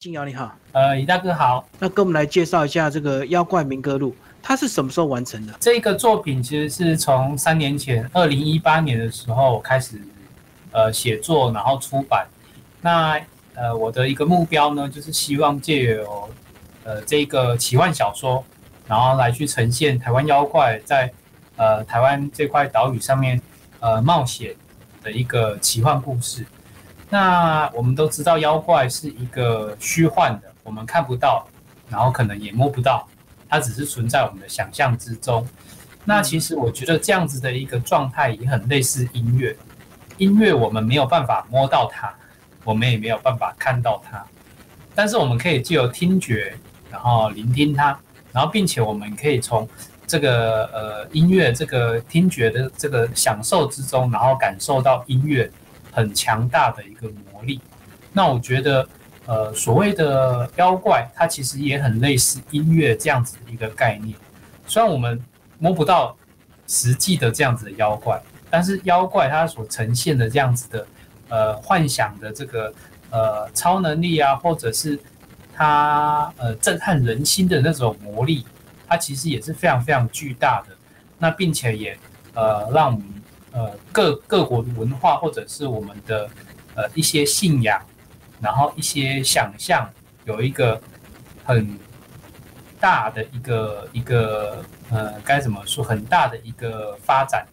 静瑶你好，呃，李大哥好。那跟我们来介绍一下这个《妖怪民歌录》，它是什么时候完成的？这个作品其实是从三年前，二零一八年的时候开始，呃，写作，然后出版。那呃，我的一个目标呢，就是希望借由呃这个奇幻小说，然后来去呈现台湾妖怪在呃台湾这块岛屿上面呃冒险的一个奇幻故事。那我们都知道，妖怪是一个虚幻的，我们看不到，然后可能也摸不到，它只是存在我们的想象之中。那其实我觉得这样子的一个状态也很类似音乐，音乐我们没有办法摸到它，我们也没有办法看到它，但是我们可以借由听觉，然后聆听它，然后并且我们可以从这个呃音乐这个听觉的这个享受之中，然后感受到音乐。很强大的一个魔力，那我觉得，呃，所谓的妖怪，它其实也很类似音乐这样子的一个概念。虽然我们摸不到实际的这样子的妖怪，但是妖怪它所呈现的这样子的，呃，幻想的这个，呃，超能力啊，或者是它呃震撼人心的那种魔力，它其实也是非常非常巨大的。那并且也呃让我们。呃，各各国的文化或者是我们的呃一些信仰，然后一些想象，有一个很大的一个一个呃该怎么说很大的一个发展。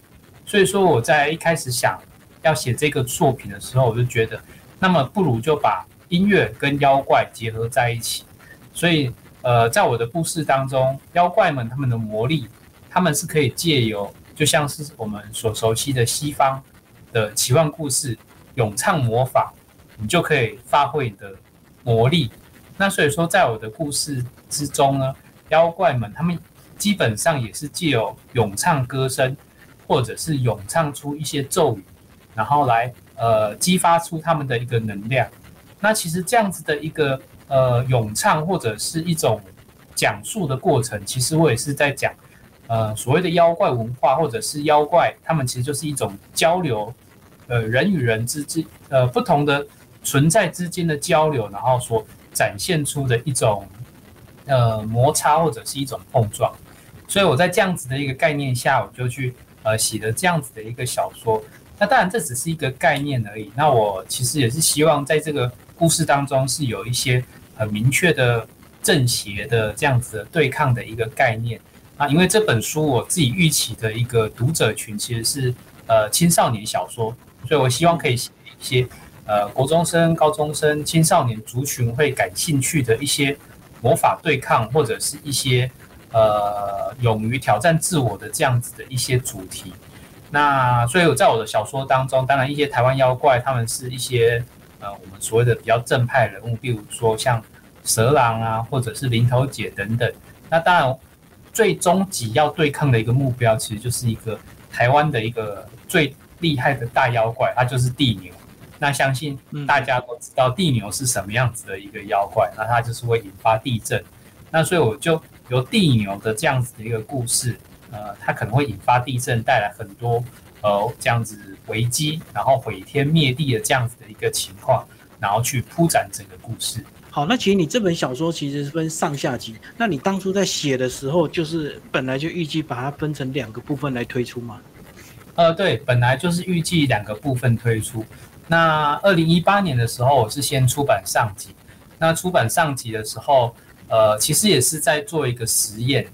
所以说我在一开始想要写这个作品的时候，我就觉得，那么不如就把音乐跟妖怪结合在一起。所以呃，在我的故事当中，妖怪们他们的魔力，他们是可以借由。就像是我们所熟悉的西方的奇幻故事，咏唱魔法，你就可以发挥你的魔力。那所以说，在我的故事之中呢，妖怪们他们基本上也是借由咏唱歌声，或者是咏唱出一些咒语，然后来呃激发出他们的一个能量。那其实这样子的一个呃咏唱或者是一种讲述的过程，其实我也是在讲。呃，所谓的妖怪文化，或者是妖怪，他们其实就是一种交流，呃，人与人之间，呃，不同的存在之间的交流，然后所展现出的一种呃摩擦或者是一种碰撞。所以我在这样子的一个概念下，我就去呃写了这样子的一个小说。那当然这只是一个概念而已。那我其实也是希望在这个故事当中是有一些很明确的正邪的这样子的对抗的一个概念。啊，因为这本书我自己预期的一个读者群其实是呃青少年小说，所以我希望可以写一些呃国中生、高中生、青少年族群会感兴趣的一些魔法对抗，或者是一些呃勇于挑战自我的这样子的一些主题。那所以我在我的小说当中，当然一些台湾妖怪，他们是一些呃我们所谓的比较正派人物，比如说像蛇郎啊，或者是林头姐等等。那当然。最终极要对抗的一个目标，其实就是一个台湾的一个最厉害的大妖怪，它就是地牛。那相信大家都知道地牛是什么样子的一个妖怪，那它就是会引发地震。那所以我就由地牛的这样子的一个故事，呃，它可能会引发地震，带来很多呃这样子危机，然后毁天灭地的这样子的一个情况，然后去铺展整个故事。好，那其实你这本小说其实是分上下集。那你当初在写的时候，就是本来就预计把它分成两个部分来推出吗？呃，对，本来就是预计两个部分推出。那二零一八年的时候，我是先出版上集。那出版上集的时候，呃，其实也是在做一个实验。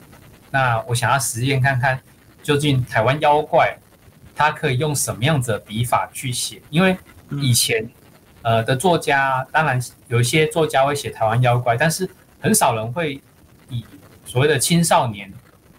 那我想要实验看看，究竟台湾妖怪它可以用什么样子的笔法去写？因为以前。呃的作家，当然有一些作家会写台湾妖怪，但是很少人会以所谓的青少年，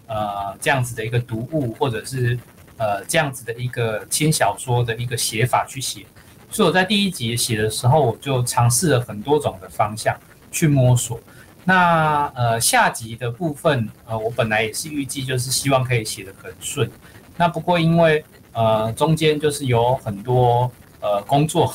呃这样子的一个读物，或者是呃这样子的一个轻小说的一个写法去写。所以我在第一集写的时候，我就尝试了很多种的方向去摸索。那呃下集的部分，呃我本来也是预计就是希望可以写得很顺。那不过因为呃中间就是有很多呃工作。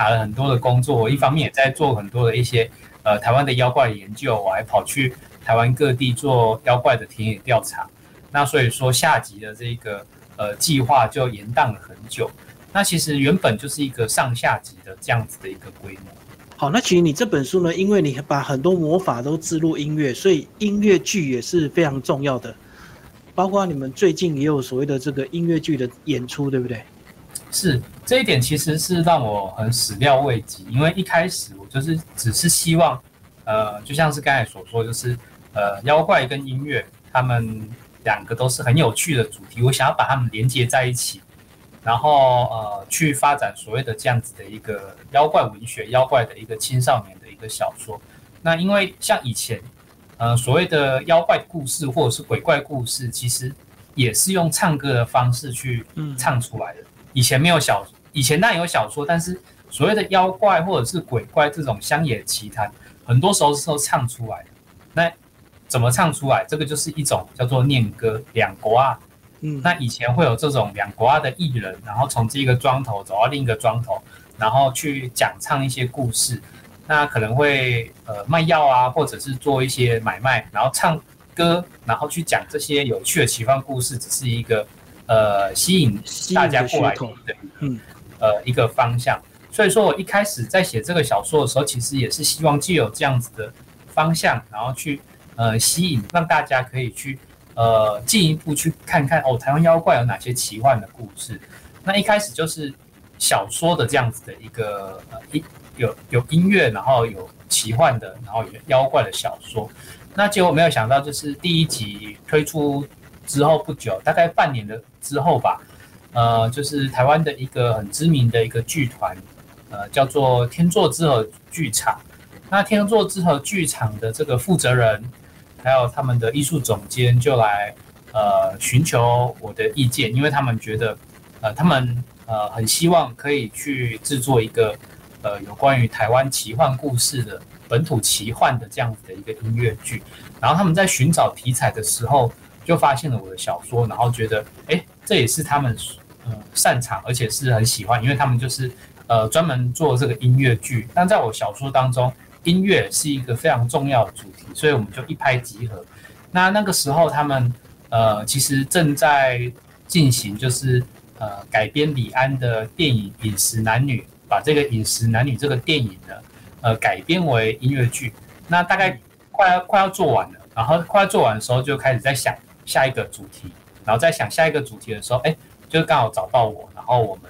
卡了很多的工作，我一方面也在做很多的一些呃台湾的妖怪研究，我还跑去台湾各地做妖怪的田野调查。那所以说下集的这个呃计划就延宕了很久。那其实原本就是一个上下集的这样子的一个规模。好，那其实你这本书呢，因为你把很多魔法都植入音乐，所以音乐剧也是非常重要的。包括你们最近也有所谓的这个音乐剧的演出，对不对？是这一点其实是让我很始料未及，因为一开始我就是只是希望，呃，就像是刚才所说，就是呃，妖怪跟音乐，他们两个都是很有趣的主题，我想要把它们连接在一起，然后呃，去发展所谓的这样子的一个妖怪文学、妖怪的一个青少年的一个小说。那因为像以前，呃，所谓的妖怪故事或者是鬼怪故事，其实也是用唱歌的方式去唱出来的。以前没有小，以前那有小说，但是所谓的妖怪或者是鬼怪这种乡野奇谈，很多时候是都唱出来的。那怎么唱出来？这个就是一种叫做念歌两国啊。嗯，那以前会有这种两国啊的艺人，然后从这个庄头走到另一个庄头，然后去讲唱一些故事。那可能会呃卖药啊，或者是做一些买卖，然后唱歌，然后去讲这些有趣的奇幻故事，只是一个。呃，吸引大家过来的，嗯，呃，一个方向。所以说我一开始在写这个小说的时候，其实也是希望既有这样子的方向，然后去呃吸引，让大家可以去呃进一步去看看哦，台湾妖怪有哪些奇幻的故事。那一开始就是小说的这样子的一个呃一有有音乐，然后有奇幻的，然后有妖怪的小说。那结果没有想到，就是第一集推出。之后不久，大概半年的之后吧，呃，就是台湾的一个很知名的一个剧团，呃，叫做天作之合剧场。那天作之合剧场的这个负责人，还有他们的艺术总监就来呃寻求我的意见，因为他们觉得，呃，他们呃很希望可以去制作一个呃有关于台湾奇幻故事的本土奇幻的这样子的一个音乐剧。然后他们在寻找题材的时候。就发现了我的小说，然后觉得，哎，这也是他们呃擅长，而且是很喜欢，因为他们就是呃专门做这个音乐剧。但在我小说当中，音乐是一个非常重要的主题，所以我们就一拍即合。那那个时候，他们呃其实正在进行，就是呃改编李安的电影《饮食男女》，把这个《饮食男女》这个电影呢，呃改编为音乐剧。那大概快要快要做完了，然后快要做完的时候，就开始在想。下一个主题，然后在想下一个主题的时候，哎，就刚好找到我，然后我们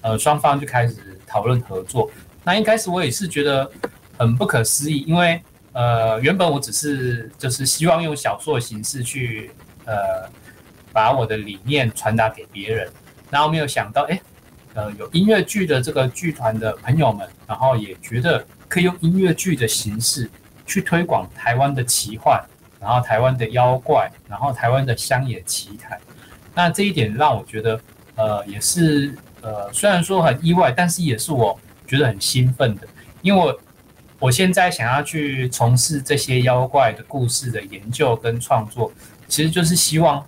呃双方就开始讨论合作。那一开始我也是觉得很不可思议，因为呃原本我只是就是希望用小说的形式去呃把我的理念传达给别人，然后没有想到哎呃有音乐剧的这个剧团的朋友们，然后也觉得可以用音乐剧的形式去推广台湾的奇幻。然后台湾的妖怪，然后台湾的乡野奇谈，那这一点让我觉得，呃，也是呃，虽然说很意外，但是也是我觉得很兴奋的，因为我我现在想要去从事这些妖怪的故事的研究跟创作，其实就是希望，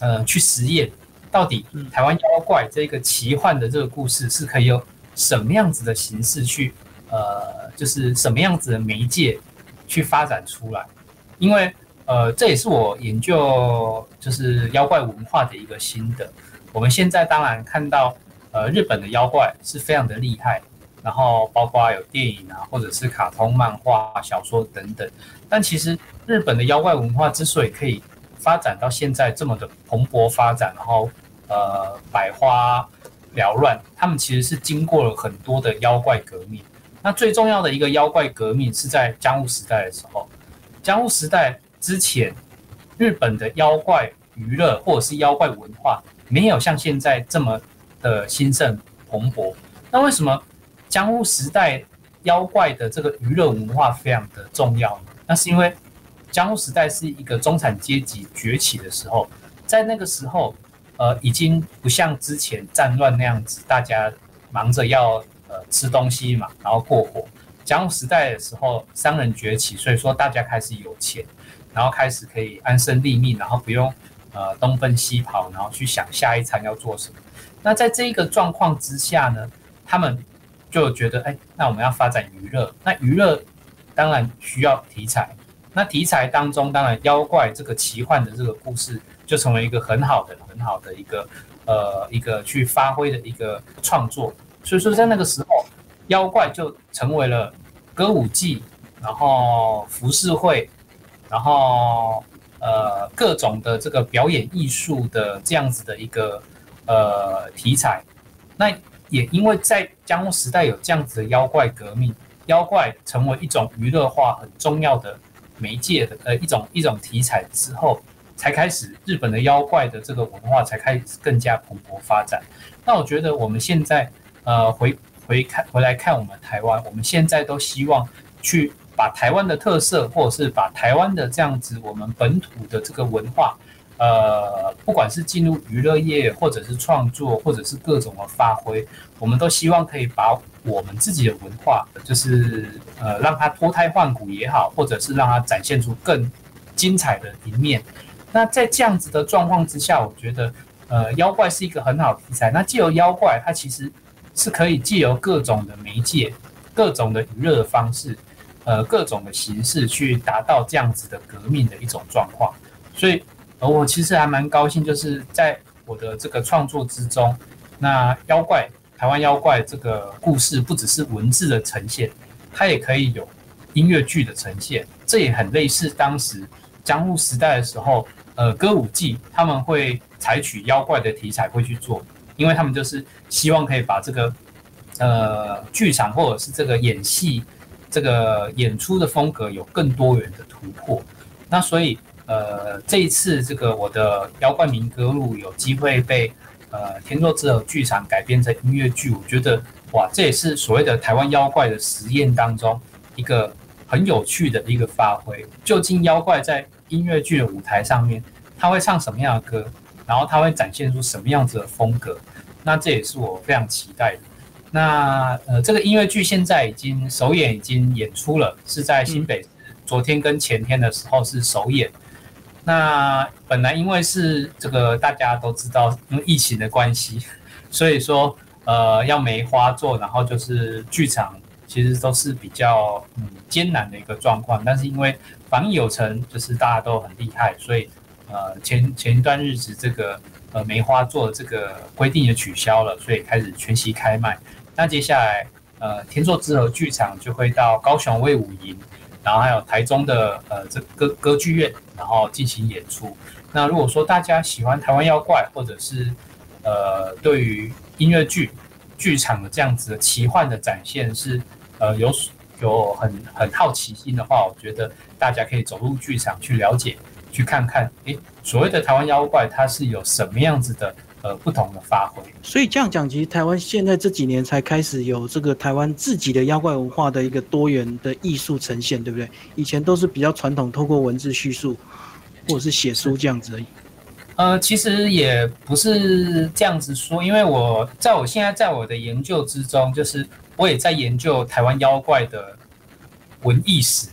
呃，去实验到底台湾妖怪这个奇幻的这个故事是可以有什么样子的形式去，呃，就是什么样子的媒介去发展出来。因为，呃，这也是我研究就是妖怪文化的一个心得。我们现在当然看到，呃，日本的妖怪是非常的厉害，然后包括有电影啊，或者是卡通、漫画、小说等等。但其实日本的妖怪文化之所以可以发展到现在这么的蓬勃发展，然后呃百花缭乱，他们其实是经过了很多的妖怪革命。那最重要的一个妖怪革命是在江户时代的时候。江户时代之前，日本的妖怪娱乐或者是妖怪文化没有像现在这么的兴盛蓬勃。那为什么江户时代妖怪的这个娱乐文化非常的重要呢？那是因为江户时代是一个中产阶级崛起的时候，在那个时候，呃，已经不像之前战乱那样子，大家忙着要呃吃东西嘛，然后过活。江户时代的时候，商人崛起，所以说大家开始有钱，然后开始可以安身立命，然后不用呃东奔西跑，然后去想下一餐要做什么。那在这一个状况之下呢，他们就觉得，哎，那我们要发展娱乐，那娱乐当然需要题材，那题材当中当然妖怪这个奇幻的这个故事就成为一个很好的、很好的一个呃一个去发挥的一个创作。所以说在那个时候。妖怪就成为了歌舞伎，然后浮世绘，然后呃各种的这个表演艺术的这样子的一个呃题材。那也因为在江户时代有这样子的妖怪革命，妖怪成为一种娱乐化很重要的媒介的呃一种一种题材之后，才开始日本的妖怪的这个文化才开始更加蓬勃发展。那我觉得我们现在呃回回看回来看我们台湾，我们现在都希望去把台湾的特色，或者是把台湾的这样子我们本土的这个文化。呃，不管是进入娱乐业，或者是创作，或者是各种的发挥，我们都希望可以把我们自己的文化，就是呃，让它脱胎换骨也好，或者是让它展现出更精彩的一面。那在这样子的状况之下，我觉得呃，妖怪是一个很好的题材。那既有妖怪，它其实是可以借由各种的媒介、各种的娱乐的方式，呃，各种的形式去达到这样子的革命的一种状况。所以。呃我其实还蛮高兴，就是在我的这个创作之中，那妖怪台湾妖怪这个故事不只是文字的呈现，它也可以有音乐剧的呈现。这也很类似当时江户时代的时候，呃，歌舞伎他们会采取妖怪的题材会去做，因为他们就是希望可以把这个呃剧场或者是这个演戏这个演出的风格有更多元的突破。那所以。呃，这一次这个我的妖怪民歌录有机会被呃天作之合剧场改编成音乐剧，我觉得哇，这也是所谓的台湾妖怪的实验当中一个很有趣的一个发挥。究竟妖怪在音乐剧的舞台上面，他会唱什么样的歌，然后它会展现出什么样子的风格？那这也是我非常期待的。那呃，这个音乐剧现在已经首演已经演出了，是在新北，昨天跟前天的时候是首演。那本来因为是这个大家都知道，因为疫情的关系，所以说呃要梅花做，然后就是剧场其实都是比较嗯艰难的一个状况。但是因为防疫有成，就是大家都很厉害，所以呃前前一段日子这个呃梅花座这个规定也取消了，所以开始全席开卖。那接下来呃天作之合剧场就会到高雄卫武营。然后还有台中的呃这歌歌剧院，然后进行演出。那如果说大家喜欢台湾妖怪，或者是呃对于音乐剧剧场的这样子的奇幻的展现是呃有有很很好奇心的话，我觉得大家可以走入剧场去了解，去看看，诶，所谓的台湾妖怪它是有什么样子的。呃，不同的发挥，所以这样讲，其实台湾现在这几年才开始有这个台湾自己的妖怪文化的一个多元的艺术呈现，对不对？以前都是比较传统，透过文字叙述或者是写书这样子而已。呃，其实也不是这样子说，因为我在我现在在我的研究之中，就是我也在研究台湾妖怪的文艺史，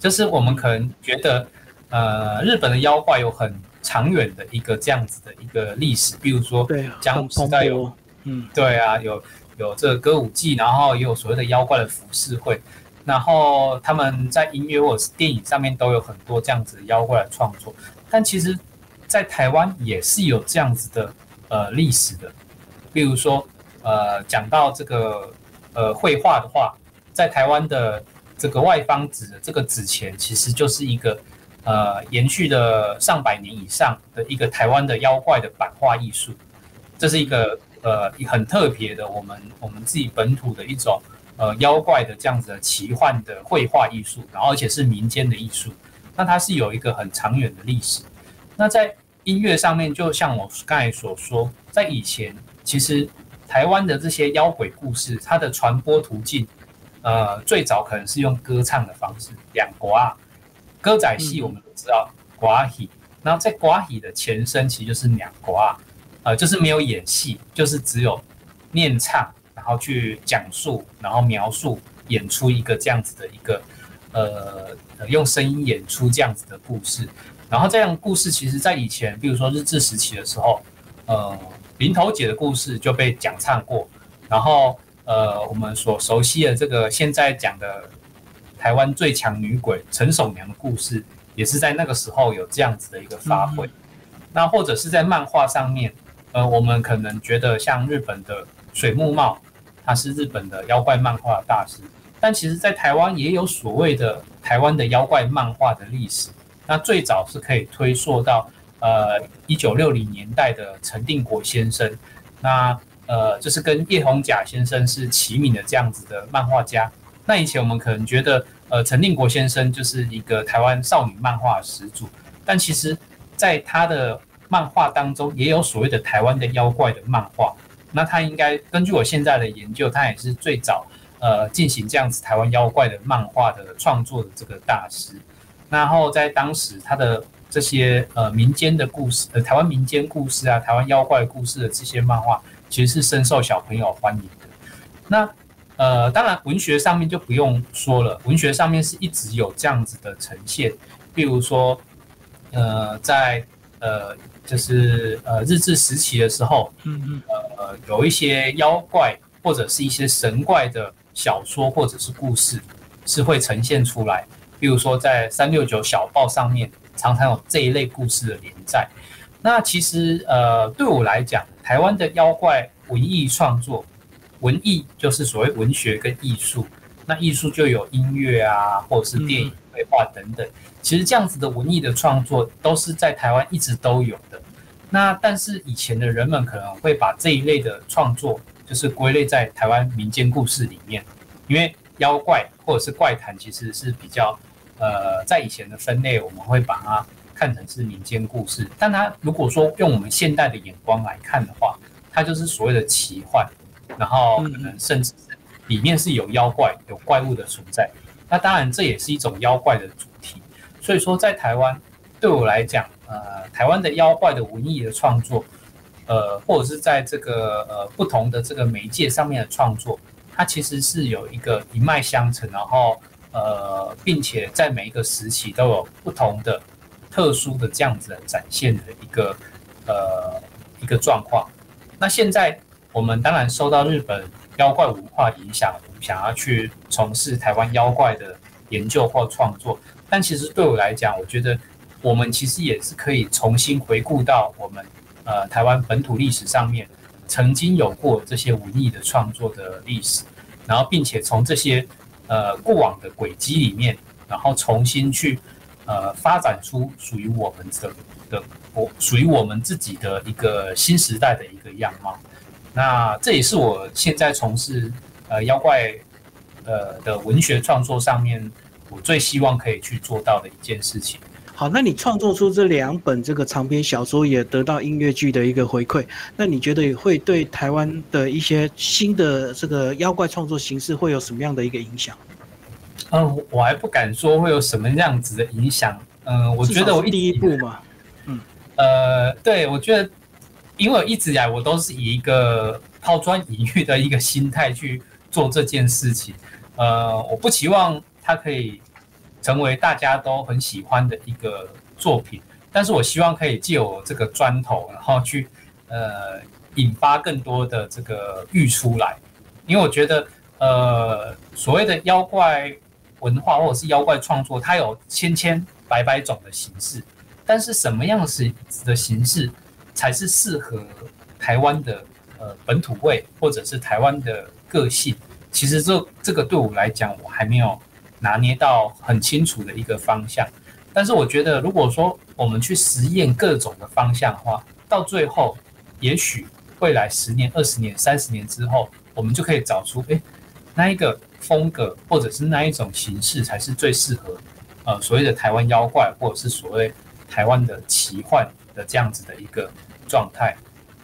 就是我们可能觉得，呃，日本的妖怪有很。长远的一个这样子的一个历史，比如说江户时代有，嗯，对啊，有有这个歌舞伎，然后也有所谓的妖怪的浮世绘，然后他们在音乐或者是电影上面都有很多这样子妖怪的创作。但其实，在台湾也是有这样子的呃历史的，比如说呃讲到这个呃绘画的话，在台湾的这个外方纸的这个纸钱，其实就是一个。呃，延续了上百年以上的一个台湾的妖怪的版画艺术，这是一个呃很特别的我们我们自己本土的一种呃妖怪的这样子的奇幻的绘画艺术，然后而且是民间的艺术，那它是有一个很长远的历史。那在音乐上面，就像我刚才所说，在以前其实台湾的这些妖鬼故事，它的传播途径，呃，最早可能是用歌唱的方式，两国啊。歌仔戏我们都知道，寡戏，然后在寡戏的前身其实就是两寡，呃，就是没有演戏，就是只有念唱，然后去讲述，然后描述，演出一个这样子的一个，呃，用声音演出这样子的故事。然后这样故事其实在以前，比如说日治时期的时候，呃，林头姐的故事就被讲唱过，然后呃，我们所熟悉的这个现在讲的。台湾最强女鬼陈守娘的故事，也是在那个时候有这样子的一个发挥。那或者是在漫画上面，呃，我们可能觉得像日本的水木茂，他是日本的妖怪漫画大师。但其实，在台湾也有所谓的台湾的妖怪漫画的历史。那最早是可以推溯到呃一九六零年代的陈定国先生。那呃，就是跟叶宏甲先生是齐名的这样子的漫画家。那以前我们可能觉得，呃，陈定国先生就是一个台湾少女漫画始祖。但其实，在他的漫画当中，也有所谓的台湾的妖怪的漫画。那他应该根据我现在的研究，他也是最早。呃，进行这样子台湾妖怪的漫画的创作的这个大师，然后在当时他的这些呃民间的故事，呃台湾民间故事啊，台湾妖怪故事的这些漫画，其实是深受小朋友欢迎的。那呃，当然文学上面就不用说了，文学上面是一直有这样子的呈现，比如说呃，在呃就是呃日治时期的时候，嗯嗯，呃有一些妖怪或者是一些神怪的。小说或者是故事是会呈现出来，比如说在三六九小报上面常常有这一类故事的连载。那其实呃对我来讲，台湾的妖怪文艺创作，文艺就是所谓文学跟艺术，那艺术就有音乐啊，或者是电影、绘画等等。其实这样子的文艺的创作都是在台湾一直都有的。那但是以前的人们可能会把这一类的创作。就是归类在台湾民间故事里面，因为妖怪或者是怪谈其实是比较，呃，在以前的分类，我们会把它看成是民间故事。但它如果说用我们现代的眼光来看的话，它就是所谓的奇幻，然后可能甚至里面是有妖怪、有怪物的存在。那当然这也是一种妖怪的主题。所以说，在台湾对我来讲，呃，台湾的妖怪的文艺的创作。呃，或者是在这个呃不同的这个媒介上面的创作，它其实是有一个一脉相承，然后呃，并且在每一个时期都有不同的特殊的这样子的展现的一个呃一个状况。那现在我们当然受到日本妖怪文化影响，我们想要去从事台湾妖怪的研究或创作，但其实对我来讲，我觉得我们其实也是可以重新回顾到我们。呃，台湾本土历史上面曾经有过这些文艺的创作的历史，然后并且从这些呃过往的轨迹里面，然后重新去呃发展出属于我们的的我属于我们自己的一个新时代的一个样貌。那这也是我现在从事呃妖怪呃的文学创作上面，我最希望可以去做到的一件事情。好，那你创作出这两本这个长篇小说，也得到音乐剧的一个回馈，那你觉得会对台湾的一些新的这个妖怪创作形式会有什么样的一个影响？嗯，我还不敢说会有什么样子的影响。嗯，我觉得我第一步嘛，嗯，呃，对，我觉得，因为一直以来我都是以一个抛砖引玉的一个心态去做这件事情。呃，我不期望它可以。成为大家都很喜欢的一个作品，但是我希望可以借我这个砖头，然后去呃引发更多的这个玉出来，因为我觉得呃所谓的妖怪文化或者是妖怪创作，它有千千百百种的形式，但是什么样式的形式才是适合台湾的呃本土味或者是台湾的个性？其实这这个对我来讲，我还没有。拿捏到很清楚的一个方向，但是我觉得，如果说我们去实验各种的方向的话，到最后，也许未来十年、二十年、三十年之后，我们就可以找出，哎，那一个风格或者是那一种形式才是最适合，呃，所谓的台湾妖怪或者是所谓台湾的奇幻的这样子的一个状态。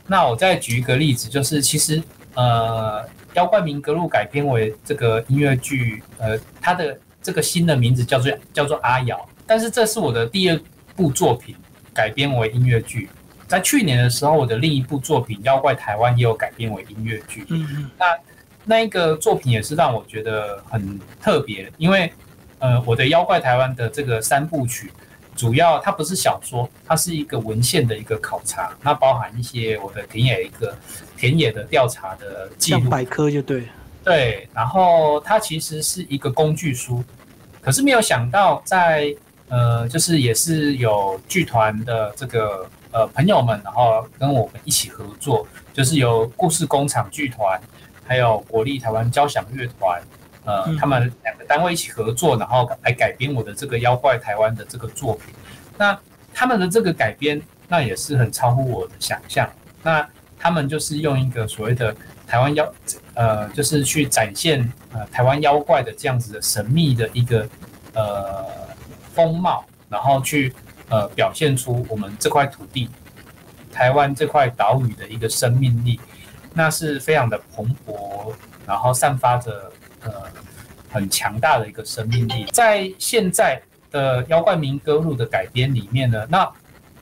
那我再举一个例子，就是其实，呃。《妖怪明格录》改编为这个音乐剧，呃，它的这个新的名字叫做叫做阿瑶，但是这是我的第二部作品改编为音乐剧。在去年的时候，我的另一部作品《妖怪台湾》也有改编为音乐剧。嗯嗯。那那一个作品也是让我觉得很特别，因为呃，我的《妖怪台湾》的这个三部曲。主要它不是小说，它是一个文献的一个考察，那包含一些我的田野一个田野的调查的记录，百科就对。对，然后它其实是一个工具书，可是没有想到在呃，就是也是有剧团的这个呃朋友们，然后跟我们一起合作，就是有故事工厂剧团，还有国立台湾交响乐团，呃，他们两个单位一起合作，然后来改编我的这个妖怪台湾的这个作品。那他们的这个改编，那也是很超乎我的想象。那他们就是用一个所谓的台湾妖，呃，就是去展现呃台湾妖怪的这样子的神秘的一个呃风貌，然后去呃表现出我们这块土地。台湾这块岛屿的一个生命力，那是非常的蓬勃，然后散发着呃很强大的一个生命力。在现在的《妖怪民歌录》的改编里面呢，那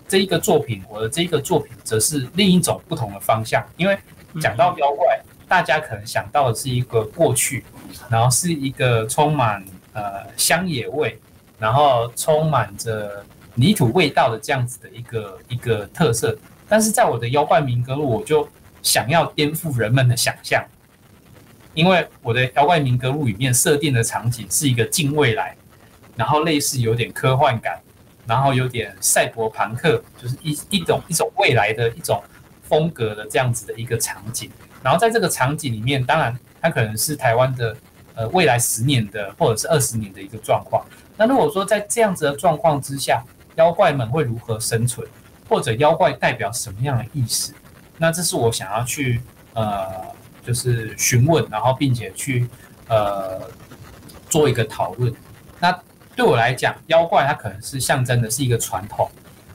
这一个作品，我的这一个作品则是另一种不同的方向。因为讲到妖怪，大家可能想到的是一个过去，然后是一个充满呃乡野味，然后充满着泥土味道的这样子的一个一个特色。但是在我的妖怪民歌录，我就想要颠覆人们的想象，因为我的妖怪民歌录里面设定的场景是一个近未来，然后类似有点科幻感，然后有点赛博朋克，就是一一种一种未来的一种风格的这样子的一个场景。然后在这个场景里面，当然它可能是台湾的呃未来十年的或者是二十年的一个状况。那如果说在这样子的状况之下，妖怪们会如何生存？或者妖怪代表什么样的意思？那这是我想要去呃，就是询问，然后并且去呃做一个讨论。那对我来讲，妖怪它可能是象征的是一个传统，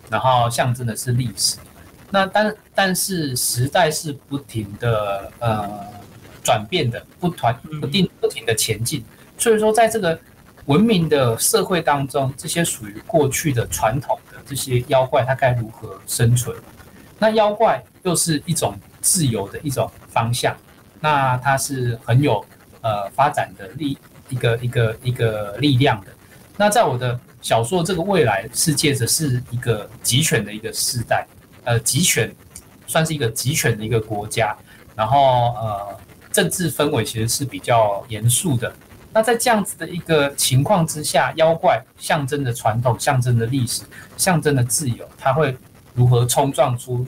然后象征的是历史。那但但是时代是不停的呃转变的，不团不定不停的前进。所以说，在这个文明的社会当中，这些属于过去的传统的。这些妖怪它该如何生存？那妖怪又是一种自由的一种方向，那它是很有呃发展的力一个一个一个力量的。那在我的小说这个未来世界，则是一个集权的一个时代，呃，集权算是一个集权的一个国家，然后呃，政治氛围其实是比较严肃的。那在这样子的一个情况之下，妖怪象征的传统、象征的历史、象征的自由，它会如何冲撞出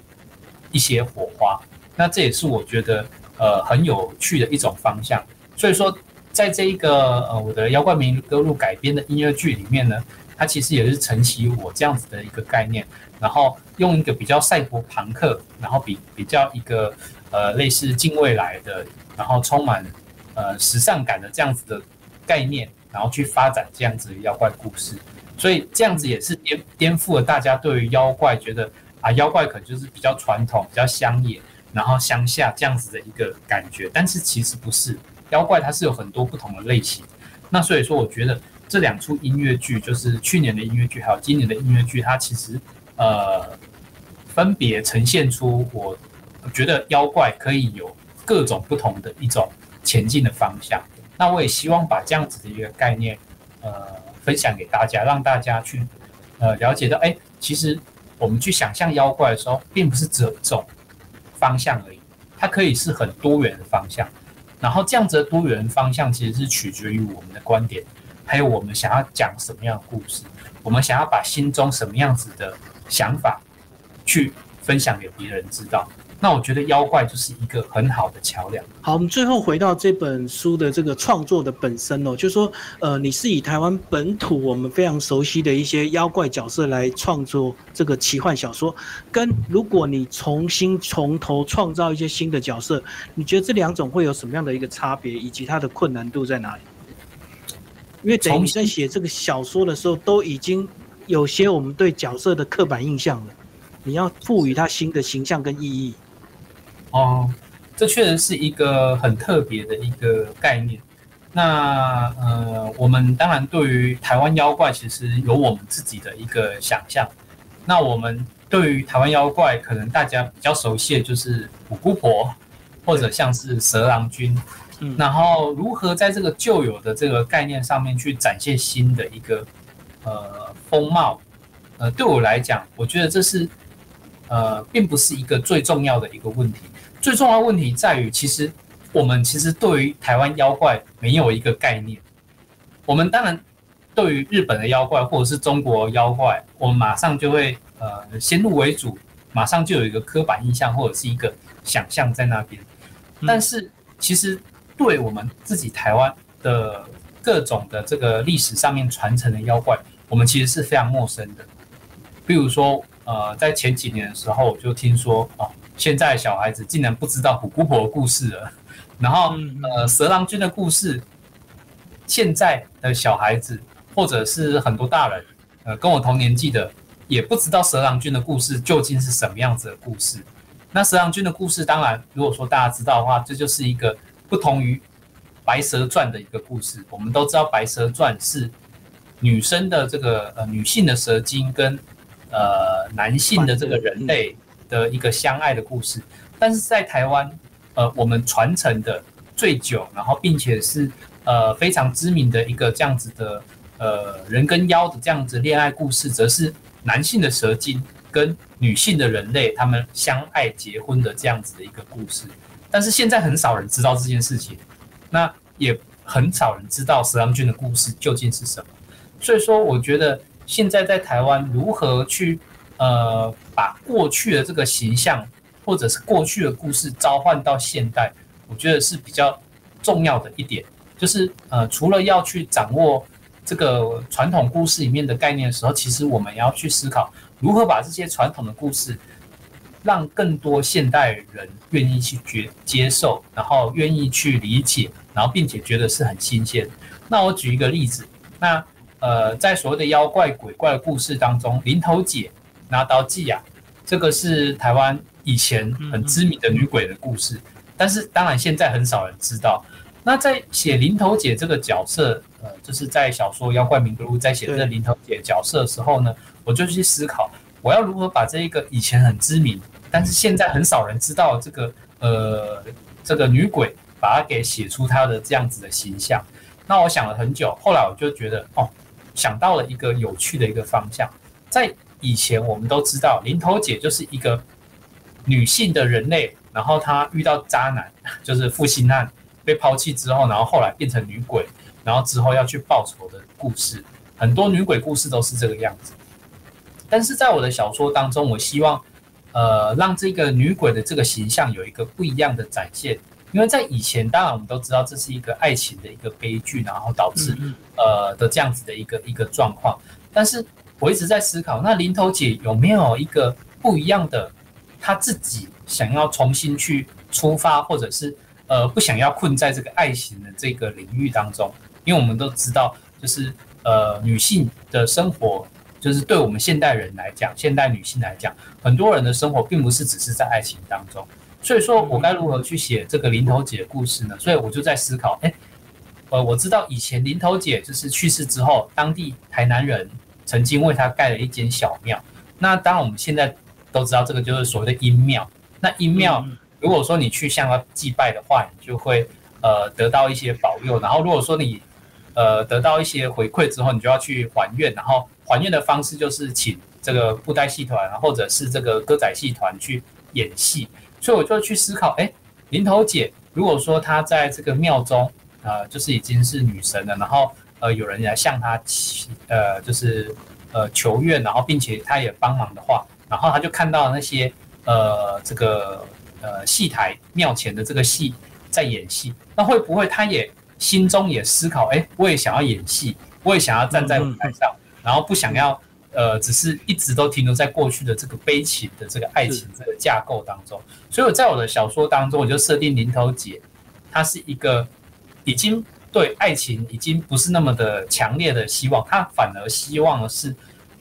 一些火花？那这也是我觉得呃很有趣的一种方向。所以说，在这一个呃我的《妖怪名歌录》改编的音乐剧里面呢，它其实也是承袭我这样子的一个概念，然后用一个比较赛博朋克，然后比比较一个呃类似近未来的，然后充满呃时尚感的这样子的。概念，然后去发展这样子的妖怪故事，所以这样子也是颠颠覆了大家对于妖怪觉得啊，妖怪可能就是比较传统、比较乡野，然后乡下这样子的一个感觉。但是其实不是，妖怪它是有很多不同的类型。那所以说，我觉得这两出音乐剧，就是去年的音乐剧，还有今年的音乐剧，它其实呃分别呈现出我觉得妖怪可以有各种不同的一种前进的方向。那我也希望把这样子的一个概念，呃，分享给大家，让大家去，呃，了解到，哎，其实我们去想象妖怪的时候，并不是只有这种方向而已，它可以是很多元的方向。然后这样子的多元方向，其实是取决于我们的观点，还有我们想要讲什么样的故事，我们想要把心中什么样子的想法去分享给别人知道。那我觉得妖怪就是一个很好的桥梁。好，我们最后回到这本书的这个创作的本身哦，就是说，呃，你是以台湾本土我们非常熟悉的一些妖怪角色来创作这个奇幻小说，跟如果你重新从头创造一些新的角色，你觉得这两种会有什么样的一个差别，以及它的困难度在哪里？因为等于你在写这个小说的时候，都已经有些我们对角色的刻板印象了，你要赋予它新的形象跟意义。哦，这确实是一个很特别的一个概念。那呃，我们当然对于台湾妖怪，其实有我们自己的一个想象。那我们对于台湾妖怪，可能大家比较熟悉的就是五姑婆，或者像是蛇郎君。嗯，然后如何在这个旧有的这个概念上面去展现新的一个呃风貌？呃，对我来讲，我觉得这是呃，并不是一个最重要的一个问题。最重要的问题在于，其实我们其实对于台湾妖怪没有一个概念。我们当然对于日本的妖怪或者是中国妖怪，我们马上就会呃先入为主，马上就有一个刻板印象或者是一个想象在那边。但是其实对我们自己台湾的各种的这个历史上面传承的妖怪，我们其实是非常陌生的。比如说，呃，在前几年的时候，我就听说哦，现在小孩子竟然不知道虎姑婆的故事了，然后呃，蛇郎君的故事，现在的小孩子或者是很多大人，呃，跟我同年纪的。也不知道蛇郎君的故事究竟是什么样子的故事。那蛇郎君的故事，当然，如果说大家知道的话，这就是一个不同于《白蛇传》的一个故事。我们都知道，《白蛇传》是女生的这个呃女性的蛇精跟呃男性的这个人类的一个相爱的故事。但是在台湾，呃，我们传承的最久，然后并且是呃非常知名的一个这样子的呃人跟妖的这样子恋爱故事，则是。男性的蛇精跟女性的人类，他们相爱结婚的这样子的一个故事，但是现在很少人知道这件事情，那也很少人知道蛇郎君的故事究竟是什么。所以说，我觉得现在在台湾如何去呃把过去的这个形象或者是过去的故事召唤到现代，我觉得是比较重要的一点，就是呃除了要去掌握。这个传统故事里面的概念的时候，其实我们要去思考如何把这些传统的故事，让更多现代人愿意去接接受，然后愿意去理解，然后并且觉得是很新鲜。那我举一个例子，那呃，在所谓的妖怪鬼怪的故事当中，林头姐拿刀记啊，这个是台湾以前很知名的女鬼的故事，但是当然现在很少人知道。那在写林头姐这个角色。呃，就是在小说《妖怪名录》在写这个林头姐角色的时候呢，我就去思考，我要如何把这一个以前很知名，但是现在很少人知道这个呃这个女鬼，把它给写出她的这样子的形象。那我想了很久，后来我就觉得哦，想到了一个有趣的一个方向。在以前我们都知道，林头姐就是一个女性的人类，然后她遇到渣男，就是负心汉被抛弃之后，然后后来变成女鬼。然后之后要去报仇的故事，很多女鬼故事都是这个样子。但是在我的小说当中，我希望，呃，让这个女鬼的这个形象有一个不一样的展现。因为在以前，当然我们都知道这是一个爱情的一个悲剧，然后导致呃的这样子的一个一个状况。但是我一直在思考，那林头姐有没有一个不一样的，她自己想要重新去出发，或者是呃不想要困在这个爱情的这个领域当中。因为我们都知道，就是呃，女性的生活，就是对我们现代人来讲，现代女性来讲，很多人的生活并不是只是在爱情当中。所以说我该如何去写这个林头姐的故事呢？所以我就在思考，哎，呃，我知道以前林头姐就是去世之后，当地台南人曾经为她盖了一间小庙。那当然我们现在都知道，这个就是所谓的阴庙。那阴庙，如果说你去向他祭拜的话，你就会呃得到一些保佑。然后如果说你呃，得到一些回馈之后，你就要去还愿，然后还愿的方式就是请这个布袋戏团，或者是这个歌仔戏团去演戏。所以我就去思考，哎，林头姐，如果说她在这个庙中，呃，就是已经是女神了，然后呃，有人来向她祈，呃，就是呃求愿，然后并且她也帮忙的话，然后她就看到那些呃这个呃戏台庙前的这个戏在演戏，那会不会她也？心中也思考，哎，我也想要演戏，我也想要站在舞台上，然后不想要，呃，只是一直都停留在过去的这个悲情的这个爱情这个架构当中。所以我在我的小说当中，我就设定林头姐，她是一个已经对爱情已经不是那么的强烈的希望，她反而希望的是，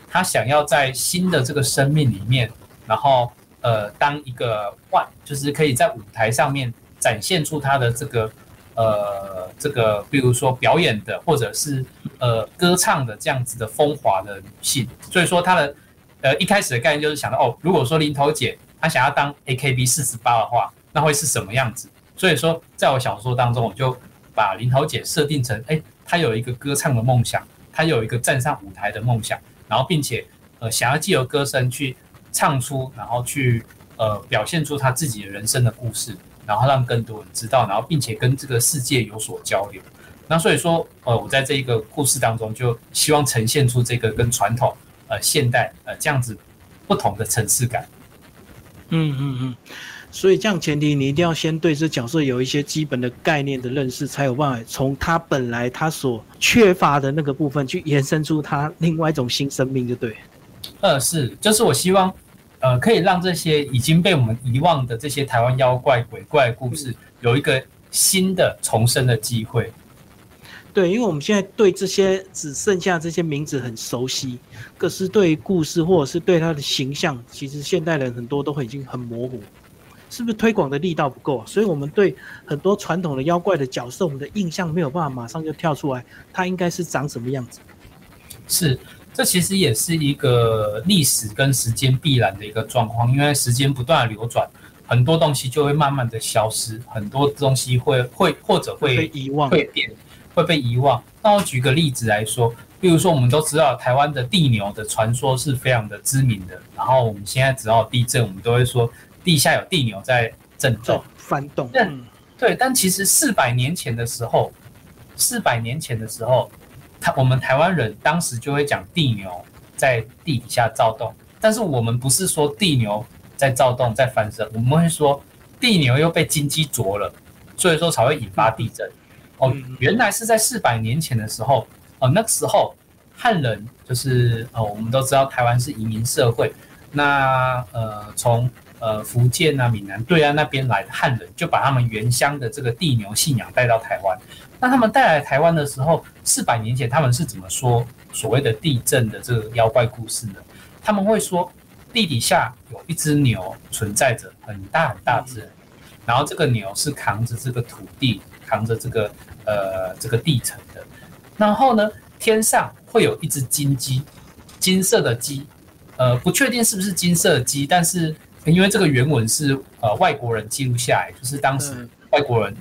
她想要在新的这个生命里面，然后呃，当一个万，就是可以在舞台上面展现出她的这个。呃，这个比如说表演的，或者是呃歌唱的这样子的风华的女性，所以说她的呃一开始的概念就是想到哦，如果说林头姐她想要当 AKB 四十八的话，那会是什么样子？所以说在我小说当中，我就把林头姐设定成，哎，她有一个歌唱的梦想，她有一个站上舞台的梦想，然后并且呃想要借由歌声去唱出，然后去呃表现出她自己的人生的故事。然后让更多人知道，然后并且跟这个世界有所交流。那所以说，呃，我在这一个故事当中，就希望呈现出这个跟传统、呃，现代、呃这样子不同的层次感。嗯嗯嗯，所以这样前提，你一定要先对这角色有一些基本的概念的认识，才有办法从他本来他所缺乏的那个部分去延伸出他另外一种新生命，就对。呃，是，就是我希望，呃，可以让这些已经被我们遗忘的这些台湾妖怪鬼怪故事，有一个新的重生的机会。对，因为我们现在对这些只剩下这些名字很熟悉，可是对故事或者是对他的形象，其实现代人很多都会已经很模糊，是不是推广的力道不够啊？所以我们对很多传统的妖怪的角色，我们的印象没有办法马上就跳出来，它应该是长什么样子？是，这其实也是一个历史跟时间必然的一个状况，因为时间不断的流转，很多东西就会慢慢的消失，很多东西会会或者会被遗忘，会变。会被遗忘。那我举个例子来说，比如说我们都知道台湾的地牛的传说是非常的知名的。然后我们现在只要地震，我们都会说地下有地牛在震动、翻动。但，对。但其实四百年前的时候，四百年前的时候，他我们台湾人当时就会讲地牛在地底下躁动。但是我们不是说地牛在躁动在翻身，我们会说地牛又被金鸡啄了，所以说才会引发地震。哦，原来是在四百年前的时候，哦，那个时候汉人就是呃，我们都知道台湾是移民社会，那呃，从呃福建啊、闽南对岸那边来的汉人，就把他们原乡的这个地牛信仰带到台湾。那他们带来台湾的时候，四百年前他们是怎么说所谓的地震的这个妖怪故事呢？他们会说地底下有一只牛存在着，很大很大只，然后这个牛是扛着这个土地。扛着这个呃这个地层的，然后呢，天上会有一只金鸡，金色的鸡，呃，不确定是不是金色鸡，但是因为这个原文是呃外国人记录下来，就是当时外国人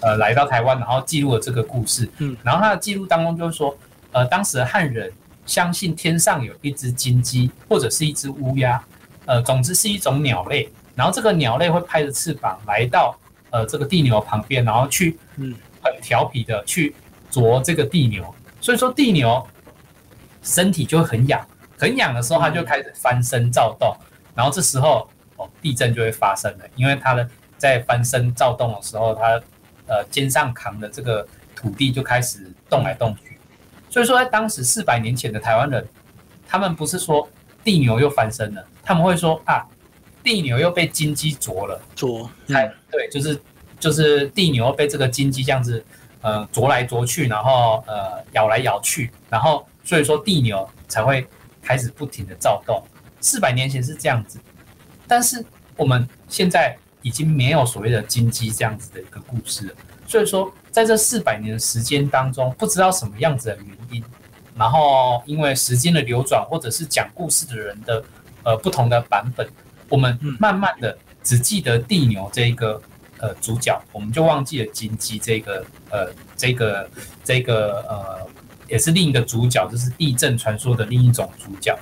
呃来到台湾，然后记录了这个故事，嗯，然后他的记录当中就是说，呃，当时的汉人相信天上有一只金鸡或者是一只乌鸦，呃，总之是一种鸟类，然后这个鸟类会拍着翅膀来到。呃，这个地牛旁边，然后去，嗯，很调皮的去啄这个地牛，所以说地牛身体就会很痒，很痒的时候，它就开始翻身躁动，然后这时候哦，地震就会发生了，因为它的在翻身躁动的时候，它呃肩上扛的这个土地就开始动来动去，所以说在当时四百年前的台湾人，他们不是说地牛又翻身了，他们会说啊。地牛又被金鸡啄了，啄，哎，对，就是就是地牛被这个金鸡这样子，呃，啄来啄去，然后呃，咬来咬去，然后所以说地牛才会开始不停的躁动。四百年前是这样子，但是我们现在已经没有所谓的金鸡这样子的一个故事了。所以说，在这四百年的时间当中，不知道什么样子的原因，然后因为时间的流转，或者是讲故事的人的呃不同的版本。我们慢慢的只记得地牛这个呃主角，我们就忘记了金鸡这个呃这个这个呃也是另一个主角，就是地震传说的另一种主角。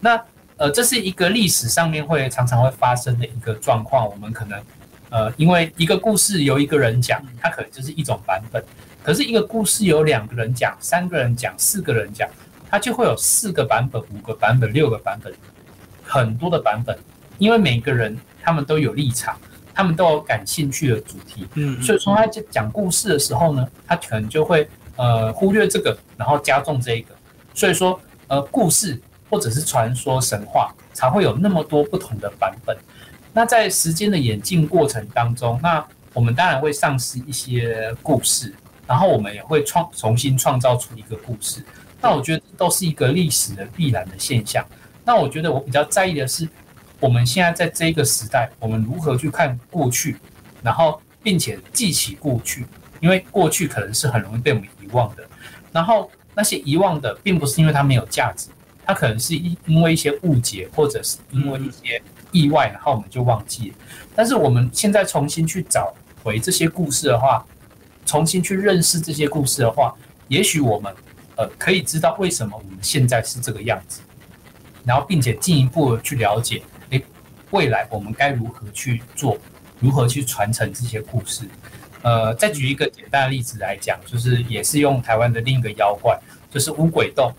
那呃这是一个历史上面会常常会发生的一个状况。我们可能呃因为一个故事由一个人讲，它可能就是一种版本；可是一个故事有两个人讲、三个人讲、四个人讲，它就会有四个版本、五个版本、六个版本，很多的版本。因为每个人他们都有立场，他们都有感兴趣的主题，嗯，所以说他讲讲故事的时候呢，他可能就会呃忽略这个，然后加重这一个，所以说呃故事或者是传说神话才会有那么多不同的版本。那在时间的演进过程当中，那我们当然会丧失一些故事，然后我们也会创重新创造出一个故事。那我觉得都是一个历史的必然的现象。那我觉得我比较在意的是。我们现在在这个时代，我们如何去看过去，然后并且记起过去，因为过去可能是很容易被我们遗忘的。然后那些遗忘的，并不是因为它没有价值，它可能是因因为一些误解，或者是因为一些意外，然后我们就忘记了。但是我们现在重新去找回这些故事的话，重新去认识这些故事的话，也许我们呃可以知道为什么我们现在是这个样子，然后并且进一步去了解。诶未来我们该如何去做？如何去传承这些故事？呃，再举一个简单的例子来讲，就是也是用台湾的另一个妖怪，就是乌鬼洞。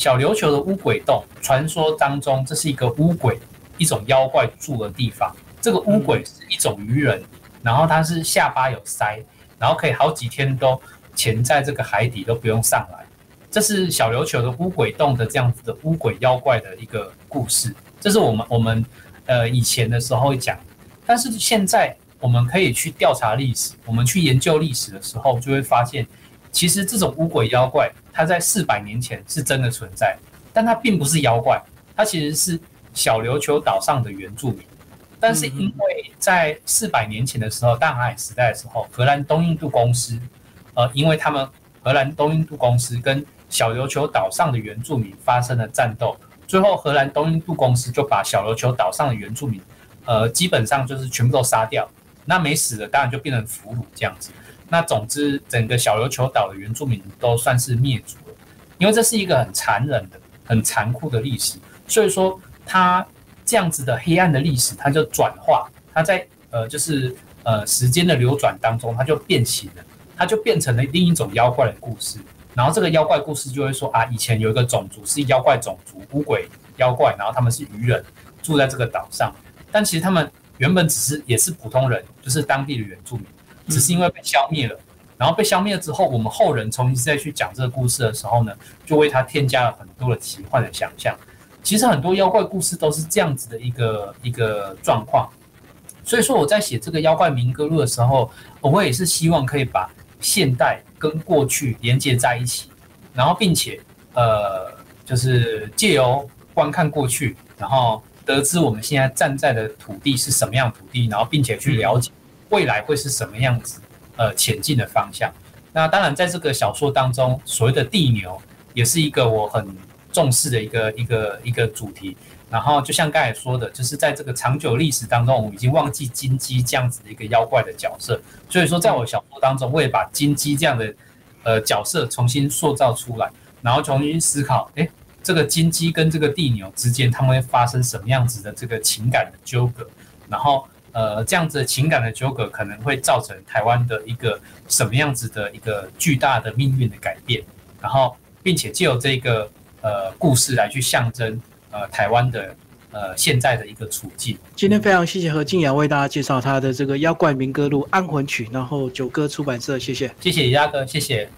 小琉球的乌鬼洞，传说当中这是一个乌鬼一种妖怪住的地方。这个乌鬼是一种鱼人，然后它是下巴有鳃，然后可以好几天都潜在这个海底都不用上来。这是小琉球的乌鬼洞的这样子的乌鬼妖怪的一个故事，这是我们我们呃以前的时候会讲，但是现在我们可以去调查历史，我们去研究历史的时候，就会发现，其实这种乌鬼妖怪，它在四百年前是真的存在，但它并不是妖怪，它其实是小琉球岛上的原住民，但是因为在四百年前的时候，大航海时代的时候，荷兰东印度公司，呃，因为他们荷兰东印度公司跟小琉球岛上的原住民发生了战斗，最后荷兰东印度公司就把小琉球岛上的原住民，呃，基本上就是全部都杀掉。那没死的当然就变成俘虏这样子。那总之，整个小琉球岛的原住民都算是灭族了，因为这是一个很残忍的、很残酷的历史。所以说，它这样子的黑暗的历史，它就转化，它在呃，就是呃时间的流转当中，它就变形了，它就变成了另一种妖怪的故事。然后这个妖怪故事就会说啊，以前有一个种族是妖怪种族，乌鬼妖怪，然后他们是渔人，住在这个岛上。但其实他们原本只是也是普通人，就是当地的原住民，只是因为被消灭了。然后被消灭了之后，我们后人重新再去讲这个故事的时候呢，就为他添加了很多的奇幻的想象。其实很多妖怪故事都是这样子的一个一个状况。所以说我在写这个妖怪民歌录的时候，我也是希望可以把现代。跟过去连接在一起，然后并且呃，就是借由观看过去，然后得知我们现在站在的土地是什么样土地，然后并且去了解未来会是什么样子，呃，前进的方向。那当然，在这个小说当中，所谓的地牛也是一个我很重视的一个一个一个主题。然后就像刚才说的，就是在这个长久历史当中，我们已经忘记金鸡这样子的一个妖怪的角色。所以说，在我小说当中，我也把金鸡这样的呃角色重新塑造出来，然后重新思考，哎，这个金鸡跟这个地牛之间，他们会发生什么样子的这个情感的纠葛？然后呃，这样子的情感的纠葛可能会造成台湾的一个什么样子的一个巨大的命运的改变？然后，并且借由这个呃故事来去象征。呃，台湾的呃现在的一个处境。今天非常谢谢何静雅为大家介绍他的这个《妖怪民歌录·安魂曲》，然后九歌出版社，谢谢，谢谢鸭哥，谢谢。